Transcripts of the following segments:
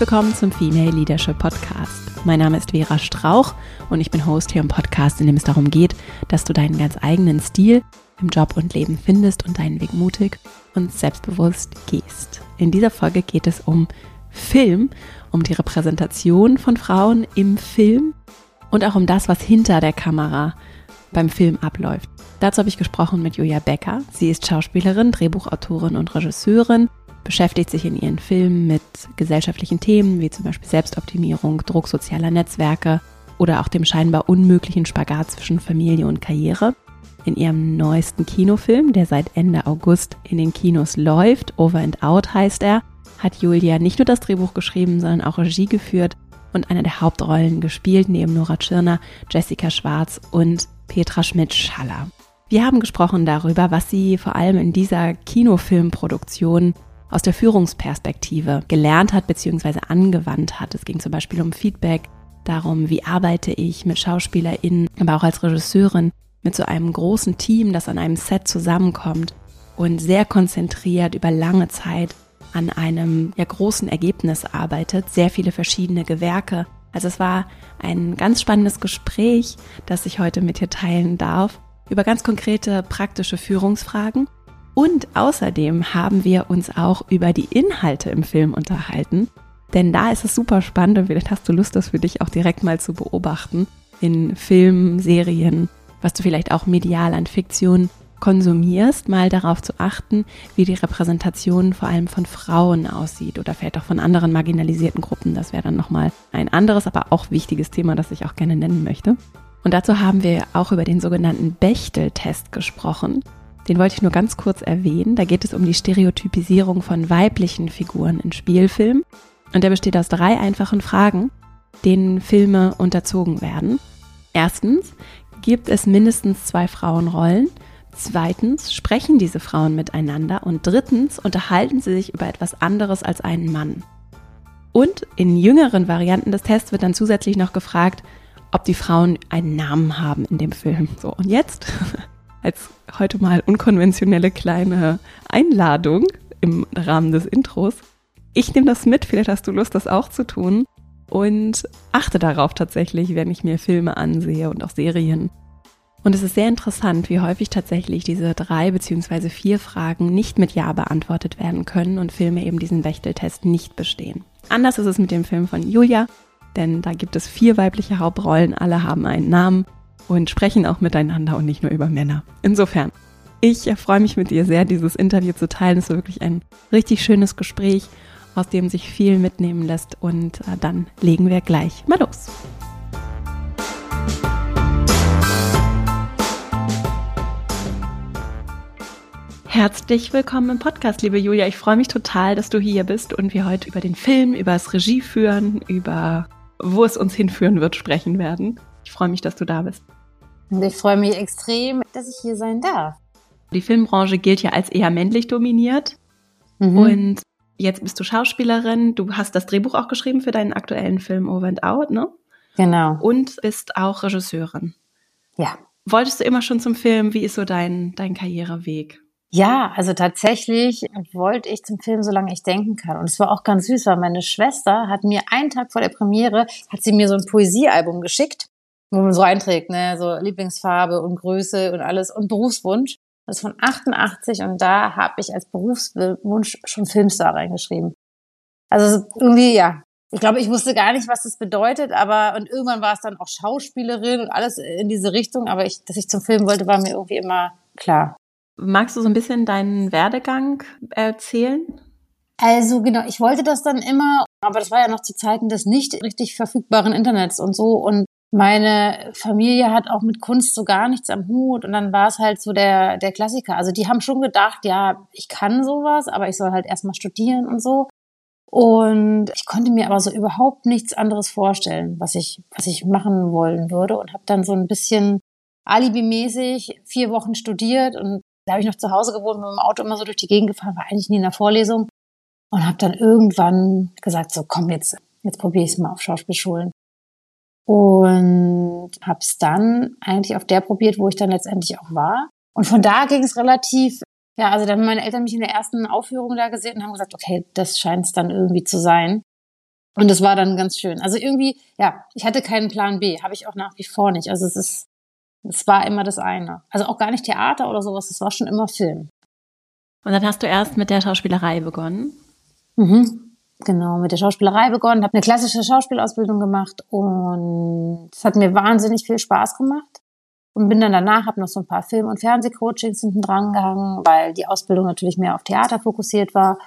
willkommen zum Female Leadership Podcast. Mein Name ist Vera Strauch und ich bin Host hier im Podcast, in dem es darum geht, dass du deinen ganz eigenen Stil im Job und Leben findest und deinen Weg mutig und selbstbewusst gehst. In dieser Folge geht es um Film, um die Repräsentation von Frauen im Film und auch um das, was hinter der Kamera beim Film abläuft. Dazu habe ich gesprochen mit Julia Becker. Sie ist Schauspielerin, Drehbuchautorin und Regisseurin, beschäftigt sich in ihren Filmen mit gesellschaftlichen Themen wie zum Beispiel Selbstoptimierung, Druck sozialer Netzwerke oder auch dem scheinbar unmöglichen Spagat zwischen Familie und Karriere. In ihrem neuesten Kinofilm, der seit Ende August in den Kinos läuft, Over and Out heißt er, hat Julia nicht nur das Drehbuch geschrieben, sondern auch Regie geführt und eine der Hauptrollen gespielt, neben Nora Tschirner, Jessica Schwarz und Petra Schmidt-Schaller. Wir haben gesprochen darüber, was sie vor allem in dieser Kinofilmproduktion aus der Führungsperspektive gelernt hat bzw. angewandt hat. Es ging zum Beispiel um Feedback, darum, wie arbeite ich mit SchauspielerInnen, aber auch als Regisseurin mit so einem großen Team, das an einem Set zusammenkommt und sehr konzentriert über lange Zeit an einem ja, großen Ergebnis arbeitet, sehr viele verschiedene Gewerke. Also es war ein ganz spannendes Gespräch, das ich heute mit dir teilen darf, über ganz konkrete praktische Führungsfragen. Und außerdem haben wir uns auch über die Inhalte im Film unterhalten. Denn da ist es super spannend und vielleicht hast du Lust, das für dich auch direkt mal zu beobachten in Filmen, Serien, was du vielleicht auch medial an Fiktion konsumierst, mal darauf zu achten, wie die Repräsentation vor allem von Frauen aussieht oder vielleicht auch von anderen marginalisierten Gruppen. Das wäre dann nochmal ein anderes, aber auch wichtiges Thema, das ich auch gerne nennen möchte. Und dazu haben wir auch über den sogenannten Bechtel-Test gesprochen. Den wollte ich nur ganz kurz erwähnen. Da geht es um die Stereotypisierung von weiblichen Figuren in Spielfilmen. Und der besteht aus drei einfachen Fragen, denen Filme unterzogen werden. Erstens, gibt es mindestens zwei Frauenrollen? Zweitens, sprechen diese Frauen miteinander? Und drittens, unterhalten sie sich über etwas anderes als einen Mann? Und in jüngeren Varianten des Tests wird dann zusätzlich noch gefragt, ob die Frauen einen Namen haben in dem Film. So, und jetzt als heute mal unkonventionelle kleine Einladung im Rahmen des Intros. Ich nehme das mit, vielleicht hast du Lust, das auch zu tun. Und achte darauf tatsächlich, wenn ich mir Filme ansehe und auch Serien. Und es ist sehr interessant, wie häufig tatsächlich diese drei beziehungsweise vier Fragen nicht mit Ja beantwortet werden können und Filme eben diesen Wächteltest nicht bestehen. Anders ist es mit dem Film von Julia, denn da gibt es vier weibliche Hauptrollen, alle haben einen Namen und sprechen auch miteinander und nicht nur über Männer. Insofern, ich freue mich mit dir sehr, dieses Interview zu teilen. Es war wirklich ein richtig schönes Gespräch, aus dem sich viel mitnehmen lässt. Und äh, dann legen wir gleich mal los. Herzlich willkommen im Podcast, liebe Julia. Ich freue mich total, dass du hier bist und wir heute über den Film, über das Regie führen, über wo es uns hinführen wird, sprechen werden. Ich freue mich, dass du da bist. Und ich freue mich extrem, dass ich hier sein darf. Die Filmbranche gilt ja als eher männlich dominiert. Mhm. Und jetzt bist du Schauspielerin. Du hast das Drehbuch auch geschrieben für deinen aktuellen Film Over and Out, ne? Genau. Und bist auch Regisseurin. Ja. Wolltest du immer schon zum Film? Wie ist so dein, dein Karriereweg? Ja, also tatsächlich wollte ich zum Film, solange ich denken kann. Und es war auch ganz süß, weil meine Schwester hat mir einen Tag vor der Premiere, hat sie mir so ein Poesiealbum geschickt wo man so einträgt, ne, so Lieblingsfarbe und Größe und alles und Berufswunsch. Das ist von 88 und da habe ich als Berufswunsch schon Filmstar reingeschrieben. Also irgendwie, ja. Ich glaube, ich wusste gar nicht, was das bedeutet, aber und irgendwann war es dann auch Schauspielerin und alles in diese Richtung, aber ich, dass ich zum Film wollte, war mir irgendwie immer klar. Magst du so ein bisschen deinen Werdegang erzählen? Also genau, ich wollte das dann immer, aber das war ja noch zu Zeiten des nicht richtig verfügbaren Internets und so. Und meine Familie hat auch mit Kunst so gar nichts am Hut und dann war es halt so der, der Klassiker. Also die haben schon gedacht, ja, ich kann sowas, aber ich soll halt erstmal studieren und so. Und ich konnte mir aber so überhaupt nichts anderes vorstellen, was ich, was ich machen wollen würde und habe dann so ein bisschen alibimäßig vier Wochen studiert und da habe ich noch zu Hause gewohnt, mit dem Auto immer so durch die Gegend gefahren, war eigentlich nie in der Vorlesung und habe dann irgendwann gesagt, so komm jetzt, jetzt probiere ich es mal auf Schauspielschulen und habe es dann eigentlich auf der probiert, wo ich dann letztendlich auch war. Und von da ging es relativ, ja, also dann haben meine Eltern mich in der ersten Aufführung da gesehen und haben gesagt, okay, das scheint es dann irgendwie zu sein. Und das war dann ganz schön. Also irgendwie, ja, ich hatte keinen Plan B, habe ich auch nach wie vor nicht. Also es ist, es war immer das eine. Also auch gar nicht Theater oder sowas, es war schon immer Film. Und dann hast du erst mit der Schauspielerei begonnen? Mhm. Genau, mit der Schauspielerei begonnen, habe eine klassische Schauspielausbildung gemacht und es hat mir wahnsinnig viel Spaß gemacht. Und bin dann danach, habe noch so ein paar Film- und Fernsehcoachings hinten dran gehangen, weil die Ausbildung natürlich mehr auf Theater fokussiert war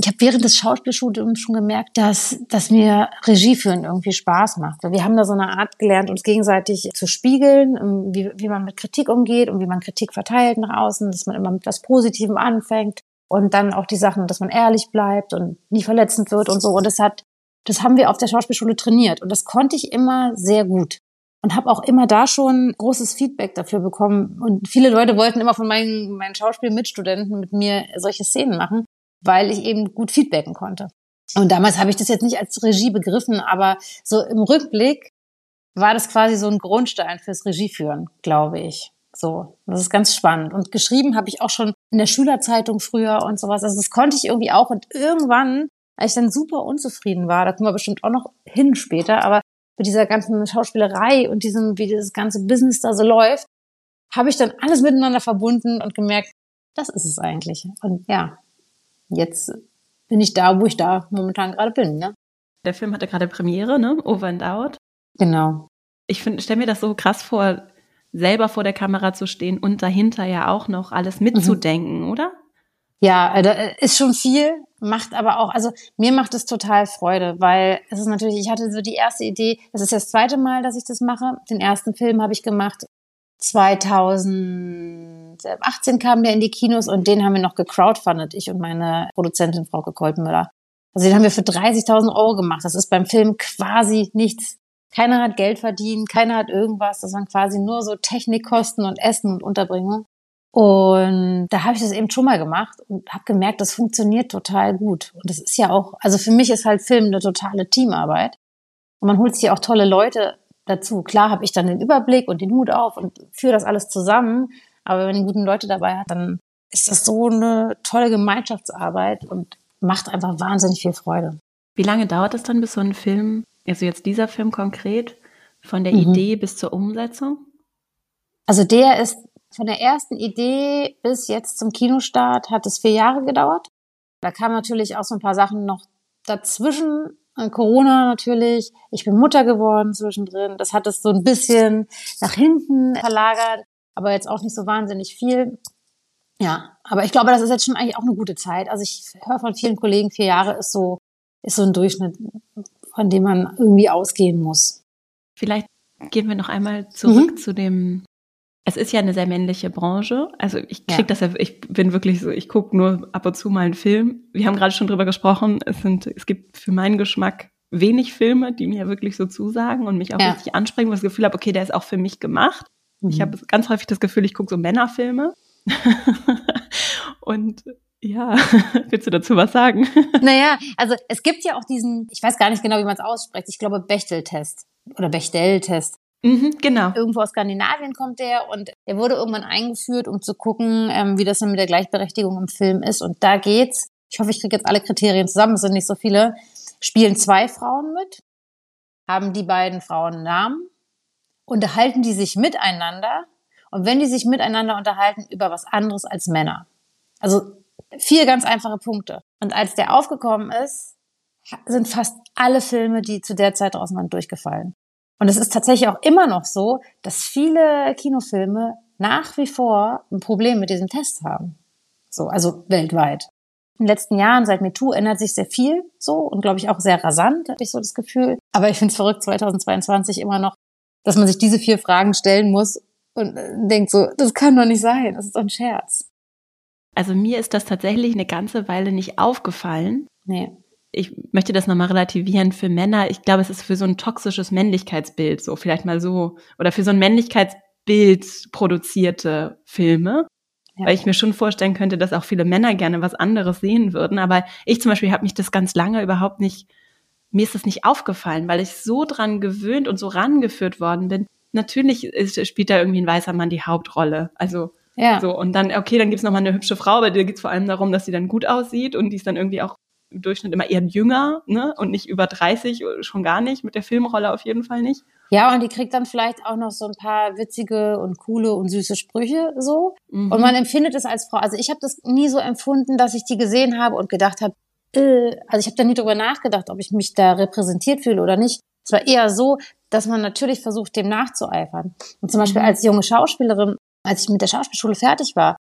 ich habe während des Schauspielstudiums schon gemerkt, dass, dass mir Regie führen irgendwie Spaß macht. Wir haben da so eine Art gelernt, uns gegenseitig zu spiegeln, ähm, wie, wie man mit Kritik umgeht und wie man Kritik verteilt nach außen, dass man immer mit was Positivem anfängt und dann auch die Sachen, dass man ehrlich bleibt und nie verletzend wird und so. Und das hat, das haben wir auf der Schauspielschule trainiert und das konnte ich immer sehr gut und habe auch immer da schon großes Feedback dafür bekommen. Und viele Leute wollten immer von meinen, meinen Schauspielmitstudenten mit mir solche Szenen machen weil ich eben gut feedbacken konnte. Und damals habe ich das jetzt nicht als Regie begriffen, aber so im Rückblick war das quasi so ein Grundstein fürs Regieführen, glaube ich. So, das ist ganz spannend. Und geschrieben habe ich auch schon in der Schülerzeitung früher und sowas. Also das konnte ich irgendwie auch. Und irgendwann, als ich dann super unzufrieden war, da kommen wir bestimmt auch noch hin später, aber mit dieser ganzen Schauspielerei und diesem, wie dieses ganze Business da so läuft, habe ich dann alles miteinander verbunden und gemerkt, das ist es eigentlich. Und ja, jetzt bin ich da, wo ich da momentan gerade bin. Ne? Der Film hatte gerade Premiere, ne? Over and Out. Genau. Ich finde, stell mir das so krass vor, selber vor der Kamera zu stehen und dahinter ja auch noch alles mitzudenken, mhm. oder? Ja, äh, da äh, ist schon viel, macht aber auch, also mir macht es total Freude, weil es ist natürlich, ich hatte so die erste Idee, das ist das zweite Mal, dass ich das mache. Den ersten Film habe ich gemacht 2018 kam der in die Kinos und den haben wir noch gecrowdfundet, ich und meine Produzentin Frau Koltenmüller. Also den haben wir für 30.000 Euro gemacht. Das ist beim Film quasi nichts. Keiner hat Geld verdient, keiner hat irgendwas. Das waren quasi nur so Technikkosten und Essen und Unterbringung. Und da habe ich das eben schon mal gemacht und habe gemerkt, das funktioniert total gut. Und das ist ja auch, also für mich ist halt Film eine totale Teamarbeit. Und man holt sich auch tolle Leute dazu. Klar habe ich dann den Überblick und den Hut auf und führe das alles zusammen. Aber wenn man guten Leute dabei hat, dann ist das so eine tolle Gemeinschaftsarbeit und macht einfach wahnsinnig viel Freude. Wie lange dauert es dann, bis so ein Film, also jetzt dieser Film konkret, von der mhm. Idee bis zur Umsetzung? Also der ist von der ersten Idee bis jetzt zum Kinostart hat es vier Jahre gedauert. Da kamen natürlich auch so ein paar Sachen noch dazwischen, Corona natürlich. Ich bin Mutter geworden zwischendrin. Das hat es so ein bisschen nach hinten verlagert, aber jetzt auch nicht so wahnsinnig viel. Ja, aber ich glaube, das ist jetzt schon eigentlich auch eine gute Zeit. Also ich höre von vielen Kollegen, vier Jahre ist so, ist so ein Durchschnitt, von dem man irgendwie ausgehen muss. Vielleicht gehen wir noch einmal zurück mhm. zu dem es ist ja eine sehr männliche Branche. Also ich krieg ja. das ja, ich bin wirklich so, ich gucke nur ab und zu mal einen Film. Wir haben gerade schon drüber gesprochen, es sind, es gibt für meinen Geschmack wenig Filme, die mir wirklich so zusagen und mich auch ja. richtig ansprechen, wo ich das Gefühl habe, okay, der ist auch für mich gemacht. Mhm. Ich habe ganz häufig das Gefühl, ich gucke so Männerfilme. und ja, willst du dazu was sagen? Naja, also es gibt ja auch diesen, ich weiß gar nicht genau, wie man es ausspricht, ich glaube Bechtel-Test oder Bechtel-Test. Mhm, genau. Irgendwo aus Skandinavien kommt der und der wurde irgendwann eingeführt, um zu gucken, ähm, wie das dann mit der Gleichberechtigung im Film ist. Und da geht's, ich hoffe, ich kriege jetzt alle Kriterien zusammen, es sind nicht so viele, spielen zwei Frauen mit, haben die beiden Frauen Namen, unterhalten die sich miteinander und wenn die sich miteinander unterhalten über was anderes als Männer. Also vier ganz einfache Punkte. Und als der aufgekommen ist, sind fast alle Filme, die zu der Zeit draußen waren, durchgefallen. Und es ist tatsächlich auch immer noch so, dass viele Kinofilme nach wie vor ein Problem mit diesem Test haben. So, also weltweit. In den letzten Jahren, seit MeToo, ändert sich sehr viel so und glaube ich auch sehr rasant, habe ich so das Gefühl. Aber ich finde es verrückt, 2022 immer noch, dass man sich diese vier Fragen stellen muss und äh, denkt so, das kann doch nicht sein, das ist doch ein Scherz. Also mir ist das tatsächlich eine ganze Weile nicht aufgefallen. Nee ich möchte das nochmal relativieren für Männer. Ich glaube, es ist für so ein toxisches Männlichkeitsbild so, vielleicht mal so, oder für so ein Männlichkeitsbild produzierte Filme. Ja. Weil ich mir schon vorstellen könnte, dass auch viele Männer gerne was anderes sehen würden. Aber ich zum Beispiel habe mich das ganz lange überhaupt nicht, mir ist das nicht aufgefallen, weil ich so dran gewöhnt und so rangeführt worden bin. Natürlich ist, spielt da irgendwie ein weißer Mann die Hauptrolle. Also ja. so, und dann, okay, dann gibt's noch mal eine hübsche Frau, aber dir geht's vor allem darum, dass sie dann gut aussieht und die ist dann irgendwie auch im Durchschnitt immer eher jünger, ne? Und nicht über 30, schon gar nicht, mit der Filmrolle auf jeden Fall nicht. Ja, und die kriegt dann vielleicht auch noch so ein paar witzige und coole und süße Sprüche so. Mhm. Und man empfindet es als Frau. Also ich habe das nie so empfunden, dass ich die gesehen habe und gedacht habe, äh, also ich habe da nie drüber nachgedacht, ob ich mich da repräsentiert fühle oder nicht. Es war eher so, dass man natürlich versucht, dem nachzueifern. Und zum Beispiel mhm. als junge Schauspielerin, als ich mit der Schauspielschule fertig war,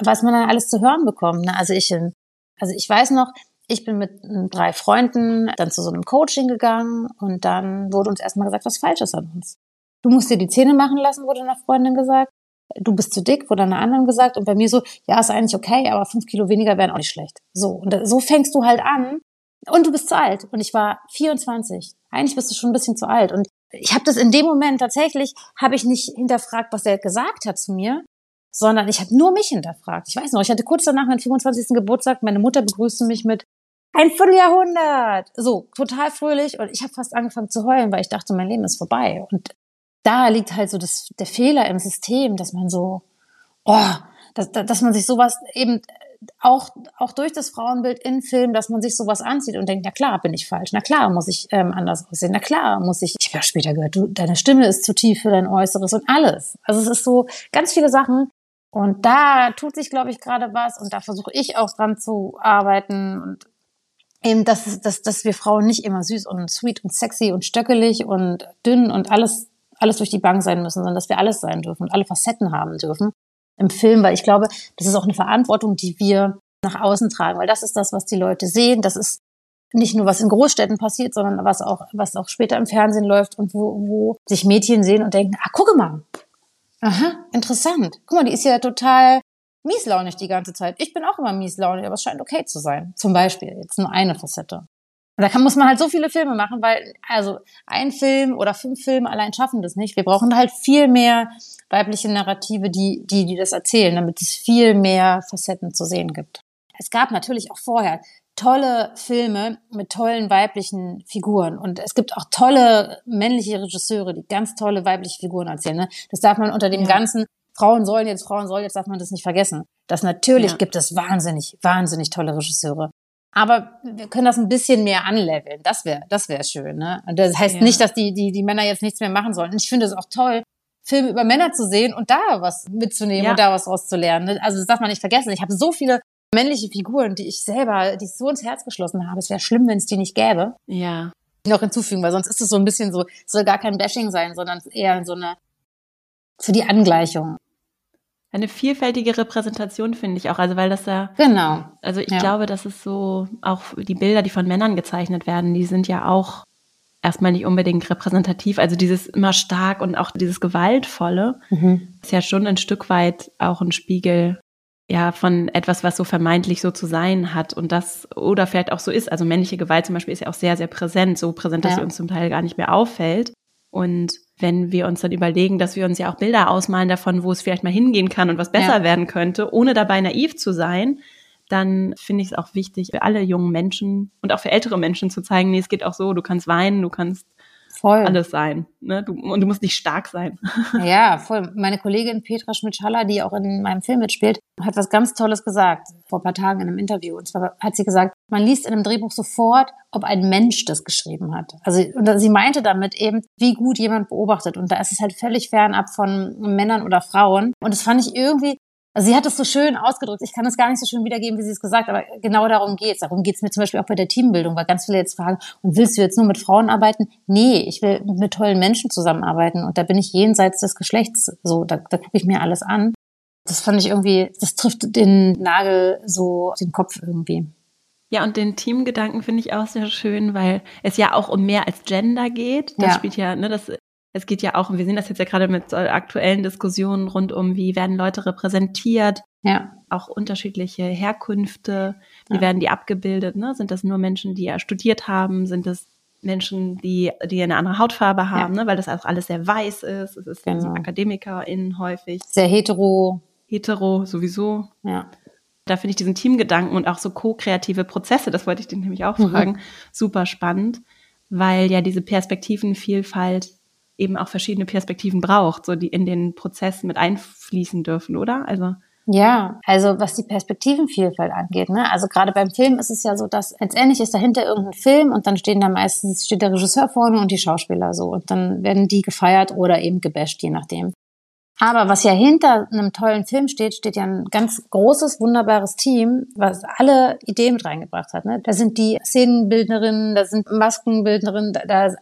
was man dann alles zu hören bekommt. Ne? Also ich, also ich weiß noch, ich bin mit drei Freunden dann zu so einem Coaching gegangen und dann wurde uns erstmal gesagt, was falsch ist an uns. Du musst dir die Zähne machen lassen, wurde einer Freundin gesagt. Du bist zu dick, wurde einer anderen gesagt. Und bei mir so, ja, ist eigentlich okay, aber fünf Kilo weniger wären auch nicht schlecht. So, und so fängst du halt an. Und du bist zu alt. Und ich war 24. Eigentlich bist du schon ein bisschen zu alt. Und ich habe das in dem Moment tatsächlich, habe ich nicht hinterfragt, was er gesagt hat zu mir, sondern ich habe nur mich hinterfragt. Ich weiß noch, ich hatte kurz danach meinen 25. Geburtstag, meine Mutter begrüßte mich mit ein Vierteljahrhundert. So, total fröhlich. Und ich habe fast angefangen zu heulen, weil ich dachte, mein Leben ist vorbei. Und da liegt halt so das, der Fehler im System, dass man so, oh, dass, dass man sich sowas eben auch, auch durch das Frauenbild in Film, dass man sich sowas anzieht und denkt, na klar, bin ich falsch, na klar, muss ich ähm, anders aussehen, na klar, muss ich, ich habe ja später gehört, du, deine Stimme ist zu tief für dein Äußeres und alles. Also es ist so ganz viele Sachen, und da tut sich, glaube ich, gerade was und da versuche ich auch dran zu arbeiten und eben, dass, dass, dass wir Frauen nicht immer süß und sweet und sexy und stöckelig und dünn und alles, alles durch die Bank sein müssen, sondern dass wir alles sein dürfen und alle Facetten haben dürfen im Film, weil ich glaube, das ist auch eine Verantwortung, die wir nach außen tragen, weil das ist das, was die Leute sehen. Das ist nicht nur was in Großstädten passiert, sondern was auch, was auch später im Fernsehen läuft und wo, wo sich Mädchen sehen und denken, ah, gucke mal. Aha, interessant. Guck mal, die ist ja total mieslaunig die ganze Zeit. Ich bin auch immer mieslaunig, aber es scheint okay zu sein. Zum Beispiel, jetzt nur eine Facette. Und da kann, muss man halt so viele Filme machen, weil, also, ein Film oder fünf Filme allein schaffen das nicht. Wir brauchen halt viel mehr weibliche Narrative, die, die, die das erzählen, damit es viel mehr Facetten zu sehen gibt. Es gab natürlich auch vorher tolle Filme mit tollen weiblichen Figuren. Und es gibt auch tolle männliche Regisseure, die ganz tolle weibliche Figuren erzählen. Ne? Das darf man unter dem ja. ganzen Frauen sollen jetzt, Frauen sollen jetzt, darf man das nicht vergessen. Das natürlich ja. gibt es wahnsinnig, wahnsinnig tolle Regisseure. Aber wir können das ein bisschen mehr anleveln. Das wäre, das wäre schön. Ne? Und das heißt ja. nicht, dass die, die, die Männer jetzt nichts mehr machen sollen. Ich finde es auch toll, Filme über Männer zu sehen und da was mitzunehmen ja. und da was rauszulernen. Ne? Also das darf man nicht vergessen. Ich habe so viele männliche Figuren, die ich selber, die ich so ins Herz geschlossen habe. Es wäre schlimm, wenn es die nicht gäbe. Ja. Noch hinzufügen, weil sonst ist es so ein bisschen so, es soll gar kein Bashing sein, sondern eher so eine, für die Angleichung. Eine vielfältige Repräsentation finde ich auch, also weil das ja genau. Also ich ja. glaube, dass es so auch die Bilder, die von Männern gezeichnet werden, die sind ja auch erstmal nicht unbedingt repräsentativ. Also dieses immer stark und auch dieses gewaltvolle mhm. ist ja schon ein Stück weit auch ein Spiegel ja von etwas, was so vermeintlich so zu sein hat und das oder vielleicht auch so ist. Also männliche Gewalt zum Beispiel ist ja auch sehr sehr präsent, so präsent, dass ja. sie uns zum Teil gar nicht mehr auffällt. Und wenn wir uns dann überlegen, dass wir uns ja auch Bilder ausmalen davon, wo es vielleicht mal hingehen kann und was besser ja. werden könnte, ohne dabei naiv zu sein, dann finde ich es auch wichtig, für alle jungen Menschen und auch für ältere Menschen zu zeigen, nee, es geht auch so, du kannst weinen, du kannst Voll. alles sein. Ne? Du, und du musst nicht stark sein. Ja, voll. Meine Kollegin Petra Schmidt-Schaller, die auch in meinem Film mitspielt, hat was ganz Tolles gesagt vor ein paar Tagen in einem Interview. Und zwar hat sie gesagt, man liest in einem Drehbuch sofort, ob ein Mensch das geschrieben hat. Also und sie meinte damit eben, wie gut jemand beobachtet. Und da ist es halt völlig fernab von Männern oder Frauen. Und das fand ich irgendwie also sie hat es so schön ausgedrückt. Ich kann es gar nicht so schön wiedergeben, wie sie es gesagt, aber genau darum geht's. Darum geht's mir zum Beispiel auch bei der Teambildung, weil ganz viele jetzt fragen, und willst du jetzt nur mit Frauen arbeiten? Nee, ich will mit tollen Menschen zusammenarbeiten und da bin ich jenseits des Geschlechts. So, da, da gucke ich mir alles an. Das fand ich irgendwie, das trifft den Nagel so auf den Kopf irgendwie. Ja, und den Teamgedanken finde ich auch sehr schön, weil es ja auch um mehr als Gender geht. Das ja. spielt ja, ne, das es geht ja auch, und wir sehen das jetzt ja gerade mit aktuellen Diskussionen rund um, wie werden Leute repräsentiert, ja. auch unterschiedliche Herkünfte, wie ja. werden die abgebildet, ne? Sind das nur Menschen, die ja studiert haben, sind das Menschen, die, die eine andere Hautfarbe haben, ja. ne? weil das auch alles sehr weiß ist. Es ist genau. AkademikerInnen häufig. Sehr hetero. Hetero sowieso. Ja. Da finde ich diesen Teamgedanken und auch so ko-kreative Prozesse, das wollte ich den nämlich auch mhm. fragen, super spannend, weil ja diese Perspektivenvielfalt eben auch verschiedene Perspektiven braucht, so die in den Prozess mit einfließen dürfen, oder? Also Ja, also was die Perspektivenvielfalt angeht, ne? Also gerade beim Film ist es ja so, dass letztendlich ist dahinter irgendein Film und dann stehen da meistens steht der Regisseur vorne und die Schauspieler so und dann werden die gefeiert oder eben gebasht, je nachdem. Aber was ja hinter einem tollen Film steht, steht ja ein ganz großes, wunderbares Team, was alle Ideen mit reingebracht hat. Ne? Da sind die Szenenbildnerinnen, da sind Maskenbildnerinnen, da, da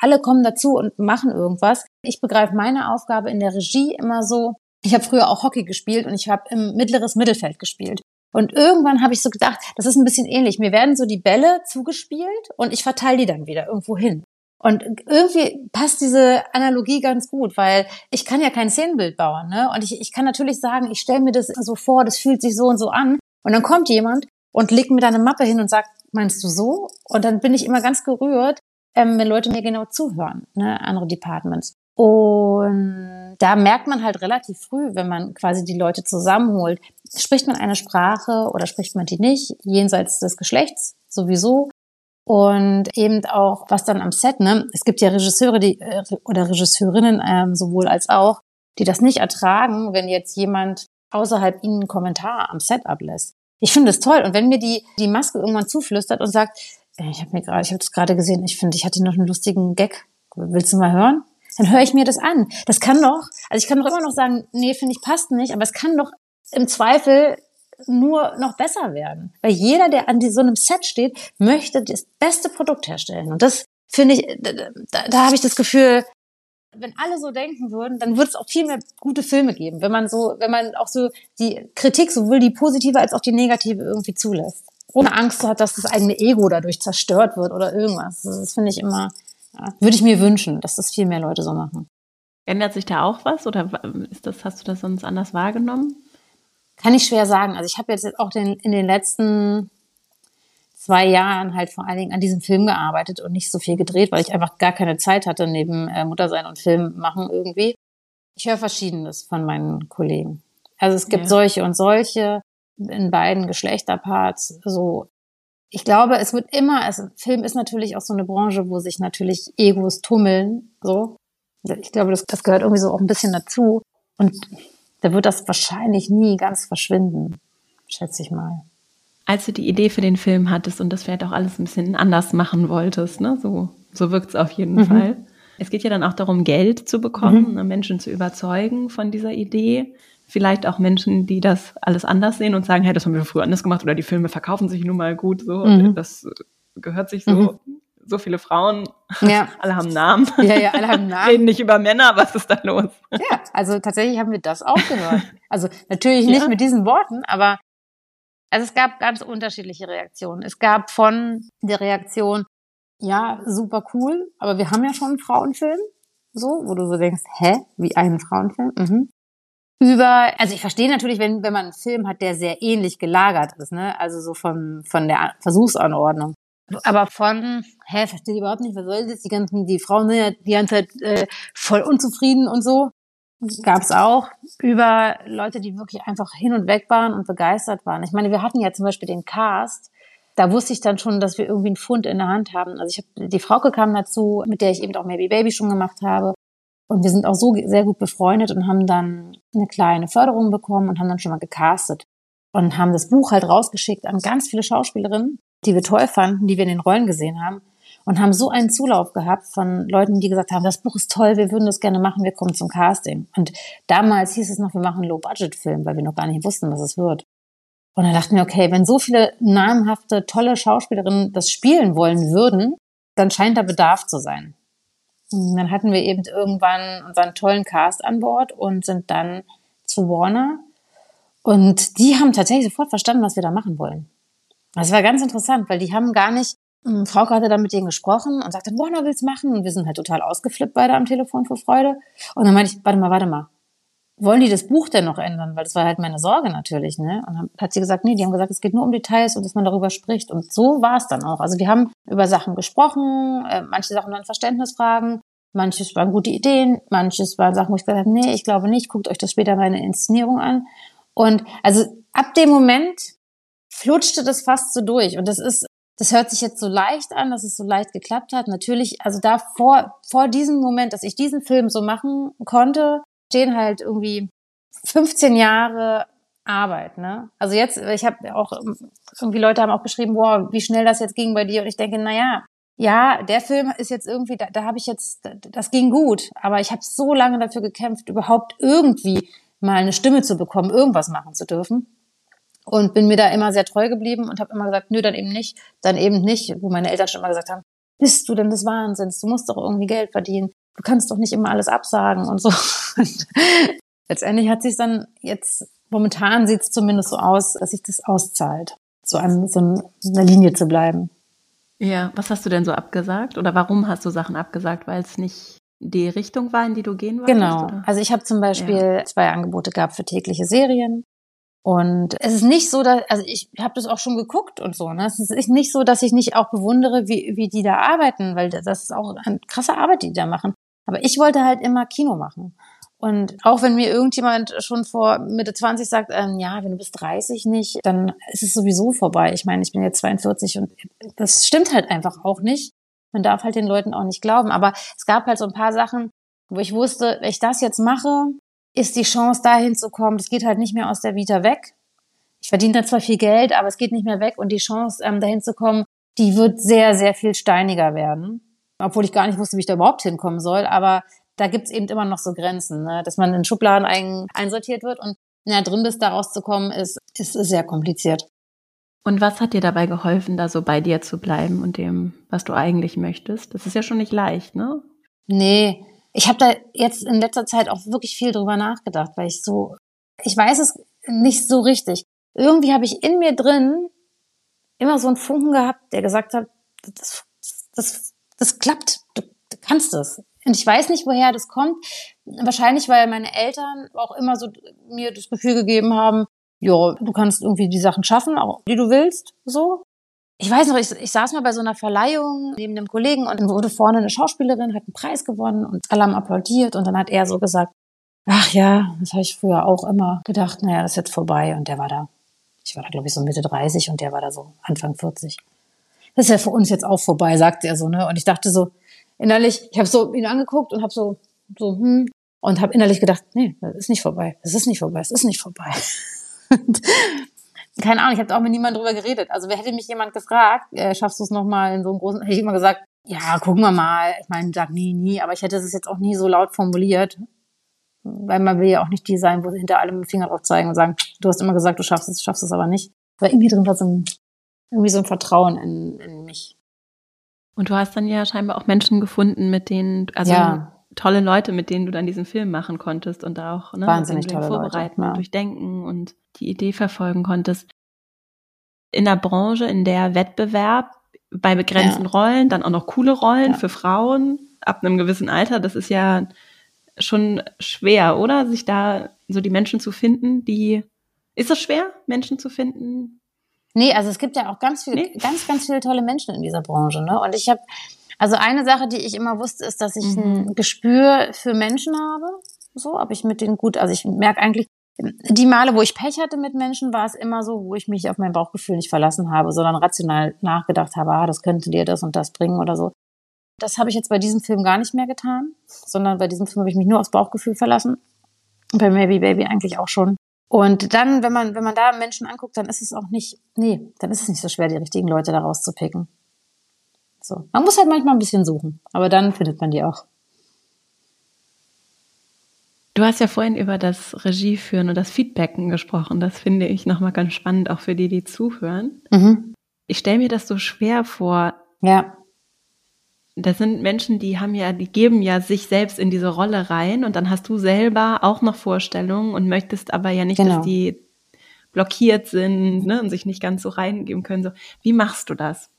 alle kommen dazu und machen irgendwas. Ich begreife meine Aufgabe in der Regie immer so, ich habe früher auch Hockey gespielt und ich habe im mittleres Mittelfeld gespielt. Und irgendwann habe ich so gedacht, das ist ein bisschen ähnlich. Mir werden so die Bälle zugespielt und ich verteile die dann wieder irgendwo hin. Und irgendwie passt diese Analogie ganz gut, weil ich kann ja kein Szenenbild bauen. Ne? Und ich, ich kann natürlich sagen, ich stelle mir das so vor, das fühlt sich so und so an. Und dann kommt jemand und legt mir da eine Mappe hin und sagt, meinst du so? Und dann bin ich immer ganz gerührt, ähm, wenn Leute mir genau zuhören, ne? andere Departments. Und da merkt man halt relativ früh, wenn man quasi die Leute zusammenholt, spricht man eine Sprache oder spricht man die nicht, jenseits des Geschlechts sowieso. Und eben auch, was dann am Set, ne? Es gibt ja Regisseure, die äh, oder Regisseurinnen ähm, sowohl als auch, die das nicht ertragen, wenn jetzt jemand außerhalb ihnen einen Kommentar am Set ablässt. Ich finde das toll. Und wenn mir die, die Maske irgendwann zuflüstert und sagt, ich habe mir gerade, ich habe das gerade gesehen, ich finde, ich hatte noch einen lustigen Gag. Willst du mal hören? dann höre ich mir das an. Das kann doch, also ich kann doch immer noch sagen, nee, finde ich passt nicht, aber es kann doch im Zweifel nur noch besser werden. Weil jeder, der an so einem Set steht, möchte das beste Produkt herstellen. Und das finde ich, da, da, habe ich das Gefühl, wenn alle so denken würden, dann würde es auch viel mehr gute Filme geben, wenn man so, wenn man auch so die Kritik, sowohl die positive als auch die negative irgendwie zulässt. Ohne Angst hat, dass das eigene Ego dadurch zerstört wird oder irgendwas. Das, das finde ich immer, ja, würde ich mir wünschen, dass das viel mehr Leute so machen. Ändert sich da auch was oder ist das, hast du das sonst anders wahrgenommen? Kann ich schwer sagen. Also ich habe jetzt auch den, in den letzten zwei Jahren halt vor allen Dingen an diesem Film gearbeitet und nicht so viel gedreht, weil ich einfach gar keine Zeit hatte neben äh, Muttersein und Film machen irgendwie. Ich höre Verschiedenes von meinen Kollegen. Also es gibt ja. solche und solche in beiden Geschlechterparts. So ich glaube, es wird immer, also Film ist natürlich auch so eine Branche, wo sich natürlich Egos tummeln, so. Ich glaube, das, das gehört irgendwie so auch ein bisschen dazu. Und da wird das wahrscheinlich nie ganz verschwinden, schätze ich mal. Als du die Idee für den Film hattest und das vielleicht auch alles ein bisschen anders machen wolltest, ne? so, so wirkt es auf jeden mhm. Fall. Es geht ja dann auch darum, Geld zu bekommen, mhm. Ne, Menschen zu überzeugen von dieser Idee vielleicht auch Menschen, die das alles anders sehen und sagen, hey, das haben wir früher anders gemacht oder die Filme verkaufen sich nun mal gut, so, mhm. das gehört sich so. So viele Frauen, ja. alle haben Namen. Ja, ja, alle haben Namen. Reden nicht über Männer, was ist da los? Ja, also tatsächlich haben wir das auch gehört. Also natürlich nicht ja. mit diesen Worten, aber also es gab ganz unterschiedliche Reaktionen. Es gab von der Reaktion, ja, super cool, aber wir haben ja schon einen Frauenfilm, so, wo du so denkst, hä, wie einen Frauenfilm? Mhm über, also ich verstehe natürlich, wenn, wenn man einen Film hat, der sehr ähnlich gelagert ist, ne? Also so von, von der Versuchsanordnung. Aber von, hä, verstehe ich überhaupt nicht, was soll das? Die ganzen, die Frauen sind ja die ganze Zeit äh, voll unzufrieden und so. Gab es auch über Leute, die wirklich einfach hin und weg waren und begeistert waren. Ich meine, wir hatten ja zum Beispiel den Cast. Da wusste ich dann schon, dass wir irgendwie einen Fund in der Hand haben. Also ich habe die Frauke kam dazu, mit der ich eben auch Maybe Baby schon gemacht habe. Und wir sind auch so sehr gut befreundet und haben dann eine kleine Förderung bekommen und haben dann schon mal gecastet. Und haben das Buch halt rausgeschickt an ganz viele Schauspielerinnen, die wir toll fanden, die wir in den Rollen gesehen haben. Und haben so einen Zulauf gehabt von Leuten, die gesagt haben, das Buch ist toll, wir würden das gerne machen, wir kommen zum Casting. Und damals hieß es noch, wir machen einen Low-Budget-Film, weil wir noch gar nicht wussten, was es wird. Und dann dachten wir, okay, wenn so viele namhafte, tolle Schauspielerinnen das spielen wollen würden, dann scheint da Bedarf zu sein. Und dann hatten wir eben irgendwann unseren tollen Cast an Bord und sind dann zu Warner. Und die haben tatsächlich sofort verstanden, was wir da machen wollen. Das war ganz interessant, weil die haben gar nicht, hm, Frau hatte dann mit denen gesprochen und sagte, Warner will's machen. Und wir sind halt total ausgeflippt beide am Telefon vor Freude. Und dann meinte ich, warte mal, warte mal. Wollen die das Buch denn noch ändern? Weil das war halt meine Sorge natürlich, ne? Und dann hat sie gesagt, nee, die haben gesagt, es geht nur um Details und dass man darüber spricht. Und so war es dann auch. Also wir haben über Sachen gesprochen, äh, manche Sachen waren Verständnisfragen, manches waren gute Ideen, manches waren Sachen, wo ich gesagt habe, nee, ich glaube nicht, guckt euch das später meine Inszenierung an. Und also ab dem Moment flutschte das fast so durch. Und das ist, das hört sich jetzt so leicht an, dass es so leicht geklappt hat. Natürlich, also da vor, vor diesem Moment, dass ich diesen Film so machen konnte, stehen halt irgendwie 15 Jahre Arbeit, ne? Also jetzt, ich habe auch irgendwie Leute haben auch geschrieben, boah, wie schnell das jetzt ging bei dir und ich denke, na ja, ja, der Film ist jetzt irgendwie, da, da habe ich jetzt, das ging gut, aber ich habe so lange dafür gekämpft, überhaupt irgendwie mal eine Stimme zu bekommen, irgendwas machen zu dürfen und bin mir da immer sehr treu geblieben und habe immer gesagt, nö, dann eben nicht, dann eben nicht, wo meine Eltern schon immer gesagt haben, bist du denn des Wahnsinns? Du musst doch irgendwie Geld verdienen. Du kannst doch nicht immer alles absagen und so. Und letztendlich hat sich dann jetzt momentan sieht es zumindest so aus, dass sich das auszahlt, so an so einer Linie zu bleiben. Ja, was hast du denn so abgesagt oder warum hast du Sachen abgesagt, weil es nicht die Richtung war, in die du gehen wolltest? Genau. Oder? Also ich habe zum Beispiel ja. zwei Angebote gehabt für tägliche Serien. Und es ist nicht so, dass, also ich habe das auch schon geguckt und so. Ne? Es ist nicht so, dass ich nicht auch bewundere, wie, wie die da arbeiten, weil das ist auch eine krasse Arbeit, die die da machen. Aber ich wollte halt immer Kino machen. Und auch wenn mir irgendjemand schon vor Mitte 20 sagt, ähm, ja, wenn du bis 30 nicht, dann ist es sowieso vorbei. Ich meine, ich bin jetzt 42 und das stimmt halt einfach auch nicht. Man darf halt den Leuten auch nicht glauben. Aber es gab halt so ein paar Sachen, wo ich wusste, wenn ich das jetzt mache, ist die Chance dahin zu kommen, das geht halt nicht mehr aus der Vita weg. Ich verdiene da zwar viel Geld, aber es geht nicht mehr weg und die Chance ähm, dahin zu kommen, die wird sehr, sehr viel steiniger werden. Obwohl ich gar nicht wusste, wie ich da überhaupt hinkommen soll. Aber da gibt's eben immer noch so Grenzen, ne? dass man in Schubladen ein, einsortiert wird und ja, drin bist, da rauszukommen, ist, ist sehr kompliziert. Und was hat dir dabei geholfen, da so bei dir zu bleiben und dem, was du eigentlich möchtest? Das ist ja schon nicht leicht, ne? Nee, ich habe da jetzt in letzter Zeit auch wirklich viel drüber nachgedacht, weil ich so, ich weiß es nicht so richtig. Irgendwie habe ich in mir drin immer so einen Funken gehabt, der gesagt hat, das, das, das klappt, du, du kannst es. Und ich weiß nicht, woher das kommt. Wahrscheinlich, weil meine Eltern auch immer so mir das Gefühl gegeben haben, ja, du kannst irgendwie die Sachen schaffen, auch die du willst, so. Ich weiß noch, ich, ich saß mal bei so einer Verleihung neben dem Kollegen und dann wurde vorne eine Schauspielerin, hat einen Preis gewonnen und alle haben applaudiert und dann hat er so gesagt, ach ja, das habe ich früher auch immer gedacht, naja, das ist jetzt vorbei und der war da, ich war da glaube ich so Mitte 30 und der war da so Anfang 40. Das ist ja für uns jetzt auch vorbei, sagte er so, ne? Und ich dachte so, innerlich, ich habe so ihn angeguckt und habe so, so, hm, und habe innerlich gedacht, nee, das ist nicht vorbei, das ist nicht vorbei, es ist nicht vorbei. keine Ahnung, ich habe auch mit niemandem drüber geredet. Also wer hätte mich jemand gefragt, äh, schaffst du es nochmal in so einem großen, hätte ich immer gesagt, ja, gucken wir mal. Ich meine, sag nie, nie, aber ich hätte es jetzt auch nie so laut formuliert. Weil man will ja auch nicht die sein, wo sie hinter allem Finger drauf zeigen und sagen, du hast immer gesagt, du schaffst es, du schaffst es aber nicht. Weil irgendwie drin war so ein, irgendwie so ein Vertrauen in, in mich. Und du hast dann ja scheinbar auch Menschen gefunden, mit denen, also ja. Tolle Leute, mit denen du dann diesen Film machen konntest und da auch ne, Wahnsinnig tolle vorbereiten Leute, ja. und durchdenken und die Idee verfolgen konntest. In der Branche, in der Wettbewerb bei begrenzten ja. Rollen, dann auch noch coole Rollen für Frauen ab einem gewissen Alter, das ist ja schon schwer, oder? Sich da so die Menschen zu finden, die ist es schwer, Menschen zu finden, Nee, also es gibt ja auch ganz viele, nee. ganz, ganz viele tolle Menschen in dieser Branche. Ne? Und ich habe, also eine Sache, die ich immer wusste, ist, dass ich mhm. ein Gespür für Menschen habe. So, ob ich mit denen gut, also ich merke eigentlich, die Male, wo ich Pech hatte mit Menschen, war es immer so, wo ich mich auf mein Bauchgefühl nicht verlassen habe, sondern rational nachgedacht habe, ah, das könnte dir das und das bringen oder so. Das habe ich jetzt bei diesem Film gar nicht mehr getan, sondern bei diesem Film habe ich mich nur aufs Bauchgefühl verlassen. Bei Maybe Baby eigentlich auch schon. Und dann, wenn man, wenn man da Menschen anguckt, dann ist es auch nicht, nee, dann ist es nicht so schwer, die richtigen Leute da rauszupicken. So. Man muss halt manchmal ein bisschen suchen, aber dann findet man die auch. Du hast ja vorhin über das Regieführen und das Feedbacken gesprochen. Das finde ich nochmal ganz spannend, auch für die, die zuhören. Mhm. Ich stelle mir das so schwer vor, ja das sind Menschen, die haben ja, die geben ja sich selbst in diese Rolle rein und dann hast du selber auch noch Vorstellungen und möchtest aber ja nicht, genau. dass die blockiert sind ne, und sich nicht ganz so reingeben können. So, wie machst du das?